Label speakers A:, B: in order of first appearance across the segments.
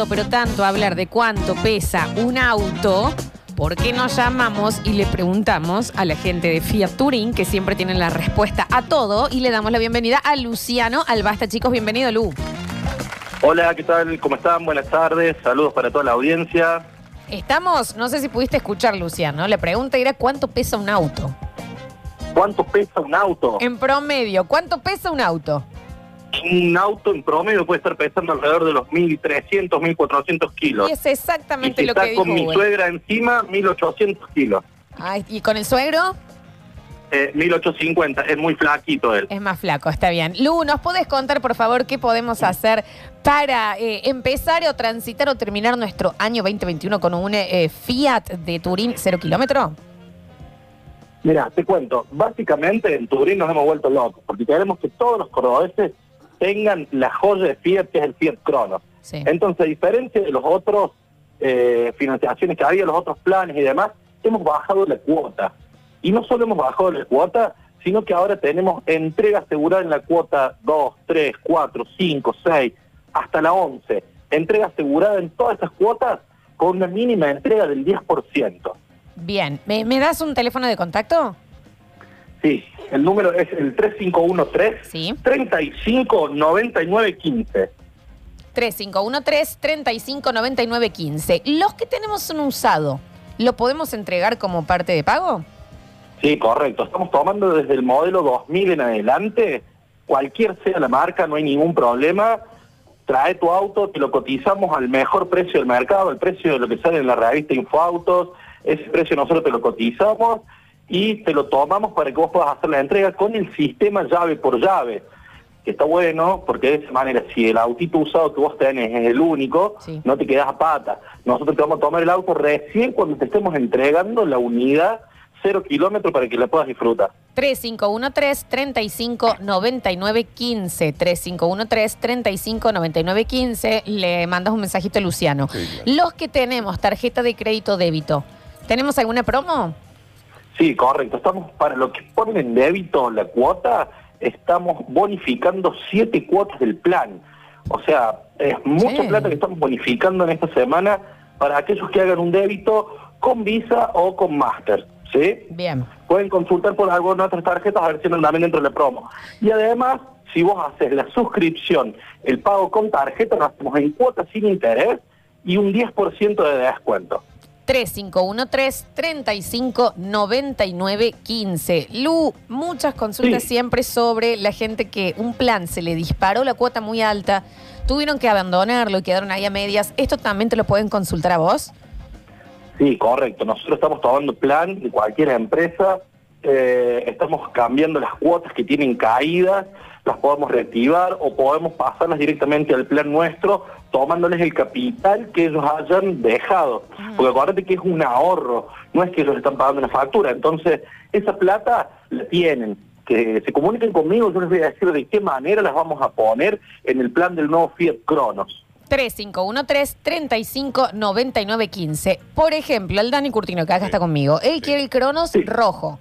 A: tanto, pero tanto hablar de cuánto pesa un auto, ¿por qué nos llamamos y le preguntamos a la gente de Fiat Touring, que siempre tienen la respuesta a todo, y le damos la bienvenida a Luciano Albasta, chicos, bienvenido Lu.
B: Hola, ¿qué tal? ¿Cómo están? Buenas tardes. Saludos para toda la audiencia.
A: Estamos, no sé si pudiste escuchar, Luciano, la pregunta era cuánto pesa un auto.
B: ¿Cuánto pesa un auto?
A: En promedio, ¿cuánto pesa un auto?
B: Un auto en promedio puede estar pesando alrededor de los 1.300, 1.400 kilos.
A: Y es exactamente
B: y si
A: lo que
B: está
A: dijo
B: con mi suegra encima, 1.800 kilos.
A: Ay, ¿Y con el suegro?
B: Eh, 1.850, es muy flaquito él.
A: Es más flaco, está bien. Lu, ¿nos podés contar, por favor, qué podemos hacer para eh, empezar o transitar o terminar nuestro año 2021 con un eh, Fiat de Turín cero kilómetro?
B: Mira, te cuento, básicamente en Turín nos hemos vuelto locos, porque queremos que todos los cordobeses tengan la joya de Fiat, que es el Fiat Cronos.
A: Sí.
B: Entonces, a diferencia de los otros eh, financiaciones que había, los otros planes y demás, hemos bajado la cuota. Y no solo hemos bajado la cuota, sino que ahora tenemos entrega asegurada en la cuota 2, 3, 4, 5, 6, hasta la 11. Entrega asegurada en todas estas cuotas con una mínima entrega del 10%.
A: Bien, ¿Me, me das un teléfono de contacto?
B: Sí, el número es el 3513
A: Sí.
B: 35 99 15.
A: 3513-359915. Los que tenemos un usado, ¿lo podemos entregar como parte de pago?
B: Sí, correcto. Estamos tomando desde el modelo 2000 en adelante, cualquier sea la marca, no hay ningún problema. Trae tu auto, te lo cotizamos al mejor precio del mercado, el precio de lo que sale en la revista Infoautos, ese precio nosotros te lo cotizamos y te lo tomamos para que vos puedas hacer la entrega con el sistema llave por llave. Que está bueno, porque de esa manera, si el autito usado que vos tenés es el único,
A: Sí.
B: no te quedas a pata. Nosotros te vamos a tomar el auto recién cuando te estemos entregando la unidad cero kilómetros para que la puedas disfrutar.
A: 3513-359915. 3513-359915. Le mandas un mensajito a Luciano. Los que tenemos tarjeta de crédito débito, ¿tenemos alguna promo?
B: Sí, correcto. Estamos para lo que ponen en débito la cuota, estamos bonificando siete cuotas del plan. O sea, es mucha
A: Sí.
B: plata que estamos bonificando en esta semana para aquellos que hagan un débito con Visa o con Master. ¿Sí?
A: Bien.
B: Pueden consultar por alguna otras tarjetas a ver si andan también dentro de la promo. Y además, si vos haces la suscripción, el pago con tarjeta, lo hacemos en cuotas sin interés y un 10% de descuento.
A: 3513-359915. Lu, muchas consultas
B: Sí.
A: siempre sobre la gente que un plan se le disparó la cuota muy alta, tuvieron que abandonarlo y quedaron ahí a medias. ¿Esto también te lo pueden consultar a vos?
B: Sí, correcto. Nosotros estamos tomando plan de cualquier empresa, eh, estamos cambiando las cuotas que tienen caídas, las podemos reactivar o podemos pasarlas directamente al plan nuestro, tomándoles el capital que ellos hayan dejado. Porque acuérdate que es un ahorro, no es que ellos están pagando una factura. Entonces, esa plata la tienen. Que se comuniquen conmigo, yo les voy a decir de qué manera las vamos a poner en el plan del nuevo Fiat Cronos.
A: 3513-359915. Por ejemplo, el Dani Curtino, que acá está conmigo, él quiere el Cronos
B: Sí.
A: rojo.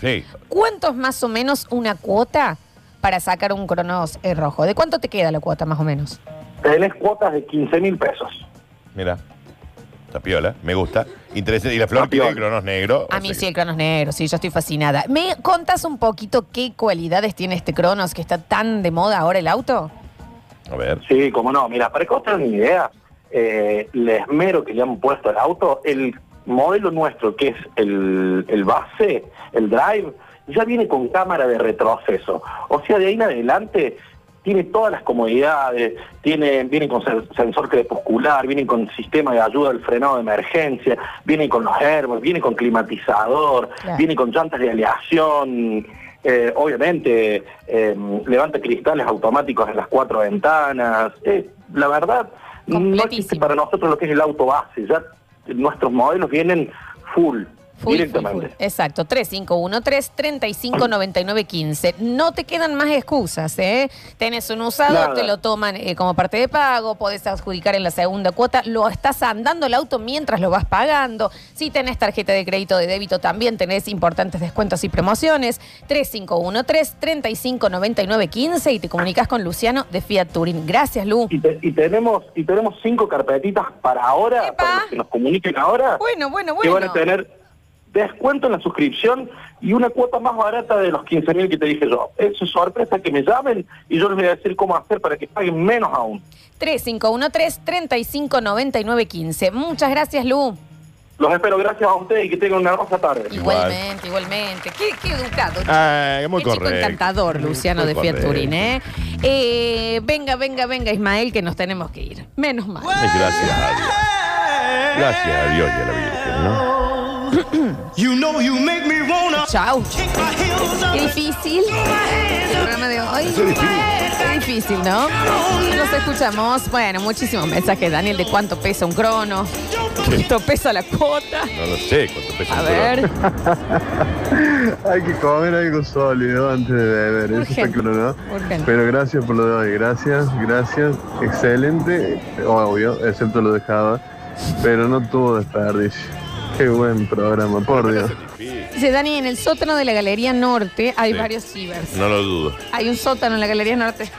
C: Sí.
A: ¿Cuánto es más o menos una cuota para sacar un Cronos eh, rojo? ¿De cuánto te queda la cuota más o menos?
B: Tenés cuotas de 15 mil pesos.
C: Mira. Está piola, me gusta. Interesante. ¿Y la flor tiene
B: piola.
C: cronos negro?
A: A mí sí, el Cronos negro, sí, yo estoy fascinada. ¿Me contás un poquito qué cualidades tiene este Cronos que está tan de moda ahora el auto?
C: A ver.
B: Sí, como no. Mira, para que vos tengan una idea, eh, el esmero que le han puesto al auto, el modelo nuestro, que es el, el base, el drive, ya viene con cámara de retroceso. O sea, de ahí en adelante tiene todas las comodidades, tiene, viene con sen- sensor crepuscular, viene con sistema de ayuda al frenado de emergencia, viene con los airbags, viene con climatizador, viene con llantas de aleación, eh, obviamente eh, levanta cristales automáticos en las cuatro ventanas. Eh, la verdad, no existe para nosotros lo que es el auto base, ya nuestros modelos vienen full.
A: Full,
B: directamente.
A: full, full. Exacto, 3513-359915. No te quedan más excusas, ¿eh? Tenés un usado,
B: Nada.
A: te lo toman eh, como parte de pago, podés adjudicar en la segunda cuota, lo estás andando el auto mientras lo vas pagando. Si tenés tarjeta de crédito de débito, también tenés importantes descuentos y promociones. 3513-359915 y te comunicas con Luciano de Fiat Touring. Gracias, Lu.
B: Y, te- y tenemos y tenemos cinco carpetitas para ahora,
A: Epa.
B: para los que nos comuniquen ahora,
A: Bueno, bueno,
B: que van
A: bueno.
B: a tener descuento en la suscripción y una cuota más barata de los 15 mil que te dije yo. Eso es sorpresa que me llamen y yo les voy a decir cómo hacer para que paguen menos aún.
A: 3513-359915. Muchas gracias, Lu.
B: Los espero, gracias a ustedes y que tengan una hermosa tarde.
C: Igual.
A: Igualmente, igualmente. Qué, qué educado.
C: Ah, muy
A: Qué chico
C: correcto.
A: encantador, Luciano
C: Muy
A: de Fiat
C: correcto.
A: Turín, ¿eh? Eh, Venga, venga, venga, Ismael, que nos tenemos que ir. Menos mal.
C: Gracias a Dios. Gracias a Dios y a la Virgen, ¿no?
D: You know you make me wanna.
A: Qué difícil el programa de hoy. Qué difícil, ¿no? Nos escuchamos. Bueno, muchísimos mensajes, Daniel, de cuánto pesa un crono. ¿Cuánto pesa la cuota?
C: No lo sé cuánto pesa
A: A
C: un
A: ver.
E: Hay que comer algo sólido antes de beber, eso está
A: Urgente.
E: claro, ¿no?
A: Urgente.
E: Pero gracias por lo de hoy, gracias, gracias, excelente, obvio, excepto lo de Java, pero no tuvo desperdicio. Qué buen programa, por Dios.
A: Dice Dani, en el sótano de la Galería Norte hay
C: Sí.
A: varios cibers.
C: No lo dudo.
A: Hay un sótano en la Galería Norte.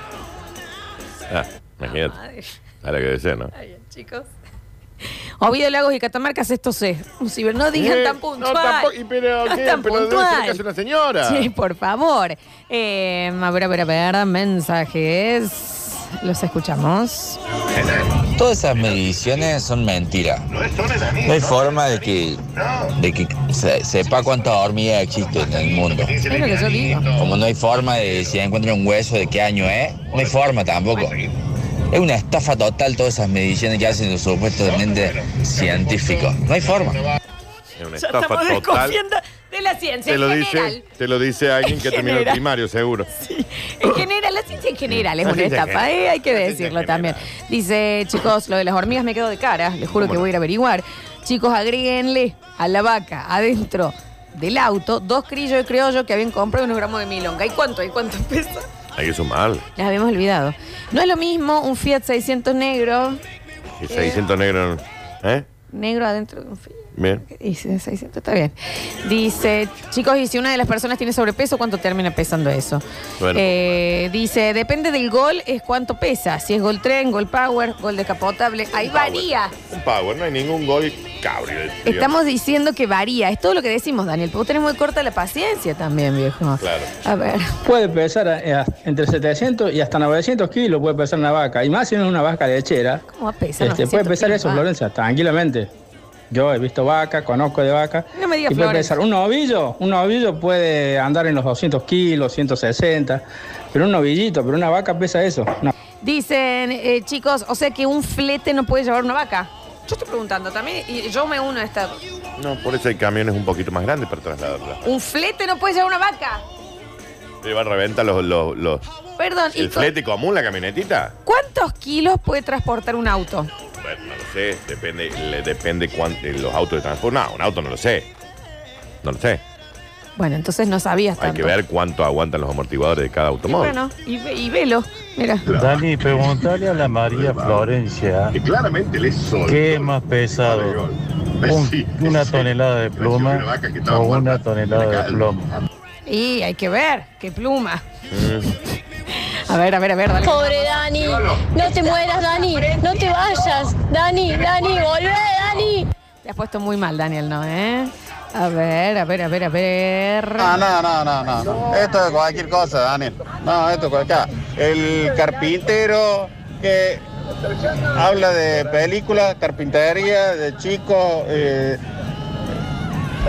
C: Ah, imagínate.
A: Ay,
C: A la que desea, ¿no?
A: ay, chicos. Oviedo Lagos y Catamarca, esto sé. Un ciber, no digan
C: Eh,
A: tan
C: no,
A: puntual.
C: tampoco- y pero,
A: No
C: ¿qué?
A: tan
C: Pero debe ser
A: puntual.
C: una señora.
A: Sí, por favor. Eh, a ver, a ver, a ver, mensajes. Los escuchamos.
F: Todas esas mediciones son mentiras. No hay forma de que, de que se- sepa cuántas hormigas existen en el mundo.
A: Es lo que yo digo.
F: Como no hay forma de si encuentran un hueso de qué año es, no hay forma tampoco. Es una estafa total todas esas mediciones que hacen los supuestamente científicos. No hay forma.
C: Es una estafa total.
A: La ciencia
C: Te lo,
A: en general.
C: dice, te lo dice alguien que terminó el
A: general.
C: primario, seguro.
A: En general, la ciencia en general es
C: La
A: una
C: ciencia en
A: etapa,
C: general.
A: ¿eh? hay que
C: La ciencia
A: decirlo también.
C: general.
A: Dice, chicos, lo de las hormigas me quedo de cara, les juro que voy a ir a averiguar. Chicos, agréguenle a la vaca adentro del auto dos crillos de criollo que habían comprado y unos gramos de milonga. ¿Y cuánto? ¿Y cuánto pesa?
C: Hay que sumar.
A: Las habíamos olvidado. No es lo mismo un Fiat 600 negro,
C: Y 600 negros. ¿Eh?
A: negro adentro de un Fiat.
C: Bien.
A: ¿Qué dice? 600, está bien. Dice, chicos, y si una de las personas tiene sobrepeso, ¿cuánto termina pesando eso?
C: Bueno.
A: Eh, dice, depende del gol, es cuánto pesa. Si es gol tren, gol power, gol descapotable. Ahí varía.
C: Un power, no hay ningún gol cabrio. digamos.
A: Estamos diciendo que varía. Es todo lo que decimos, Daniel. Porque vos tenés muy corta la paciencia también, viejo.
C: Claro.
A: A ver.
G: Puede pesar eh, entre 700 y hasta 900 kilos puede pesar una vaca. Y más si no es una vaca lechera.
A: ¿Cómo va a pesar?
G: Este,
A: 900
G: puede pesar
A: kilos,
G: eso,
A: va?
G: Florencia, tranquilamente. Yo he visto vaca, conozco de vaca.
A: No me digas
G: y puede
A: Florencia.
G: pesar. Un novillo, un novillo puede andar en los 200 kilos, 160. Pero un novillito, pero una vaca pesa eso.
A: Dicen, eh, chicos, o sea que un flete no puede llevar una vaca. Yo estoy preguntando también, y yo me uno a esta.
C: No, por eso hay camiones un poquito más grandes para trasladarla.
A: ¿Un flete no puede llevar una vaca?
C: Le va a reventar los, los, los-
A: Perdón, ¿y
C: el
A: co-
C: flete común, la camionetita.
A: ¿cuántos kilos puede transportar un auto?
C: Bueno, no lo sé, depende, le depende cuánto, los autos de transporte. No, un auto no lo sé. No lo sé.
A: Bueno, entonces no sabías
C: Hay
A: tanto.
C: que ver cuánto aguantan los amortiguadores de cada
A: Y
C: automóvil.
A: bueno, y, ve- y velo, mira.
H: Dani, pregúntale a la María Florencia
I: que claramente le soltó
H: qué es más pesado, un- una tonelada de pluma o una tonelada
I: la
H: de plomo.
A: Y hay que ver, qué pluma.
C: Mm.
A: A ver, a ver, a ver, dale.
J: Pobre Dani, no te mueras, Dani, no te vayas. Dani, Dani, volvé, Dani.
A: Te has puesto muy mal, Daniel, ¿no? ¿Eh? A ver, a ver, a ver, a ver.
K: No, no, no, no, no, no. Esto es cualquier cosa, Daniel. No, esto es cualquier. El carpintero que habla de películas, carpintería, de chicos. eh,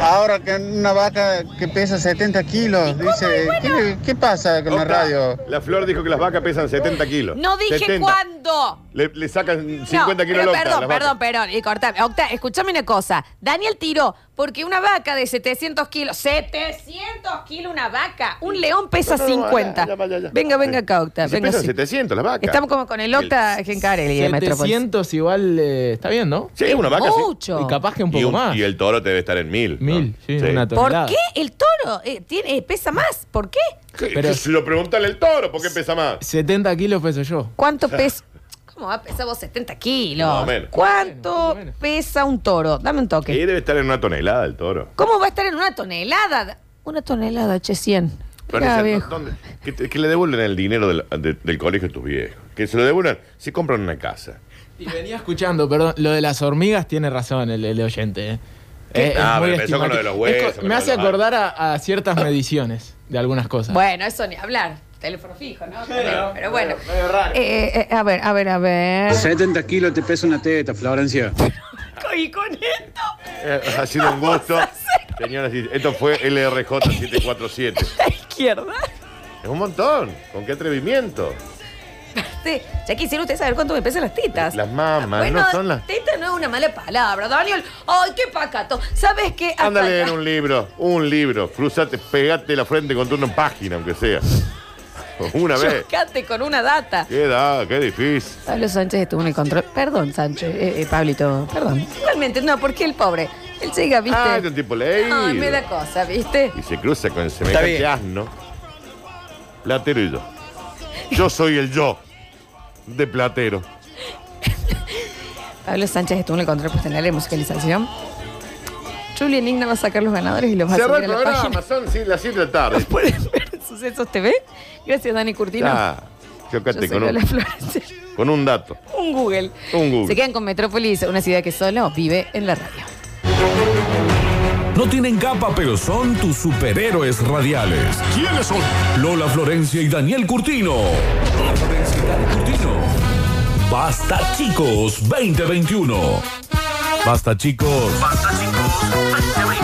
K: ahora que una vaca que pesa 70 kilos, dice, ¿qué, qué pasa con la
C: Octa,
K: radio?
C: La flor dijo que las vacas pesan 70 kilos.
A: No dije
C: 70.
A: cuándo.
C: Le, le sacan 50
A: No,
C: kilos
A: pero
C: al Octa,
A: Perdón, perdón, perdón. Y cortame. Octa, escúchame una cosa. Daniel tiró Porque una vaca de 700 kilos, 700 kilos una vaca, un león pesa
C: No, no, no,
A: 50.
C: ya va, ya, ya.
A: Venga, venga acá, Octa.
C: Se
A: Venga,
C: pesan
A: sí.
C: 700 las vacas.
A: Estamos como con el Octa Gencarelli de Metrópolis.
I: 700 igual eh, está bien, ¿no?
C: Sí, una vaca sí.
A: Mucho.
I: Y capaz que un
C: Y,
I: poco
C: un-
I: más.
C: y el toro debe estar en mil. ¿no?
I: Mil, sí, una
A: ¿Por
I: tonelada.
A: qué el toro eh, tiene, eh, pesa más? ¿Por qué?
C: ¿Qué-
I: Pero-
C: qué se lo preguntan al toro, ¿por qué pesa más?
I: 70 kilos peso yo.
A: ¿Cuánto pesa? ¿Cómo va a pesar vos 70 kilos?
C: Más o menos.
A: ¿Cuánto pesa un toro? Dame un
C: Y
A: toque.
C: debe estar en una tonelada el toro.
A: ¿Cómo va a estar en una tonelada? Una tonelada, che, 100.
C: Florencia,
A: Mirá,
C: ¿dó-
A: viejo.
C: dónde? Que, te- que le devuelven el dinero del, de- del colegio a tus viejos. Que se lo devuelvan si compran una casa.
I: Y venía escuchando, perdón, lo de las hormigas tiene razón el, el oyente. ¿eh? Eh,
C: Ah, pero empezó con lo de los
I: estimativo. Es
C: huesos,
I: co-
C: con
I: me hace
C: los-
I: acordar a, a ciertas mediciones de algunas cosas.
A: Bueno, eso ni hablar. Teléfono fijo, ¿no? Pero, pero bueno.
I: medio raro.
A: Eh, eh, a ver, a ver, a ver.
L: 70 kilos te pesa una teta, Florencia.
A: Y con esto.
C: Eh, ha sido un gusto. Señoras esto fue LRJ 747.
A: La izquierda.
C: Es un montón. ¿Con qué atrevimiento?
A: Sí, ya quisiera usted saber cuánto me pesan las tetas.
C: Las mamas,
A: bueno,
C: no son las.
A: teta no es una mala palabra, Daniel. Ay, qué pacato. ¿Sabes qué?
C: Ándale en
A: acá-
C: un libro, un libro. Cruzate, pegate la frente contra una página, aunque sea. Una vez.
A: Chocate con una data.
C: Qué da, qué difícil.
A: Pablo Sánchez estuvo en el control. Perdón, Sánchez, eh, eh, Pablito, perdón. Igualmente, no, porque el pobre, él llega, ¿viste?
C: Ah, es un tipo leído.
A: Ay, me da cosa, ¿viste?
C: Y se cruza con semejante
A: bien.
C: asno. Platero y yo. Yo soy el yo de Platero.
A: Pablo Sánchez estuvo en el control pues tener la musicalización. Julian Igna va a sacar los ganadores y los va a
C: Cerró
A: subir
C: el
A: a la
C: programa,
A: página.
C: son sí, las 7 de la tarde.
A: Pueden ver Sucesos TV. Gracias, Dani Curtino.
C: Ya,
A: Yo soy
C: con un,
A: Lola Florencia.
C: con un dato.
A: Un Google.
C: Un Google.
A: Se quedan con Metrópolis, una ciudad que solo vive en la radio.
M: No tienen capa, pero son tus superhéroes radiales. ¿Quiénes son? Lola Florencia y Daniel Curtino. Lola Florencia y Daniel Curtino. Basta chicos 2021. Basta chicos. Basta chicos 2021.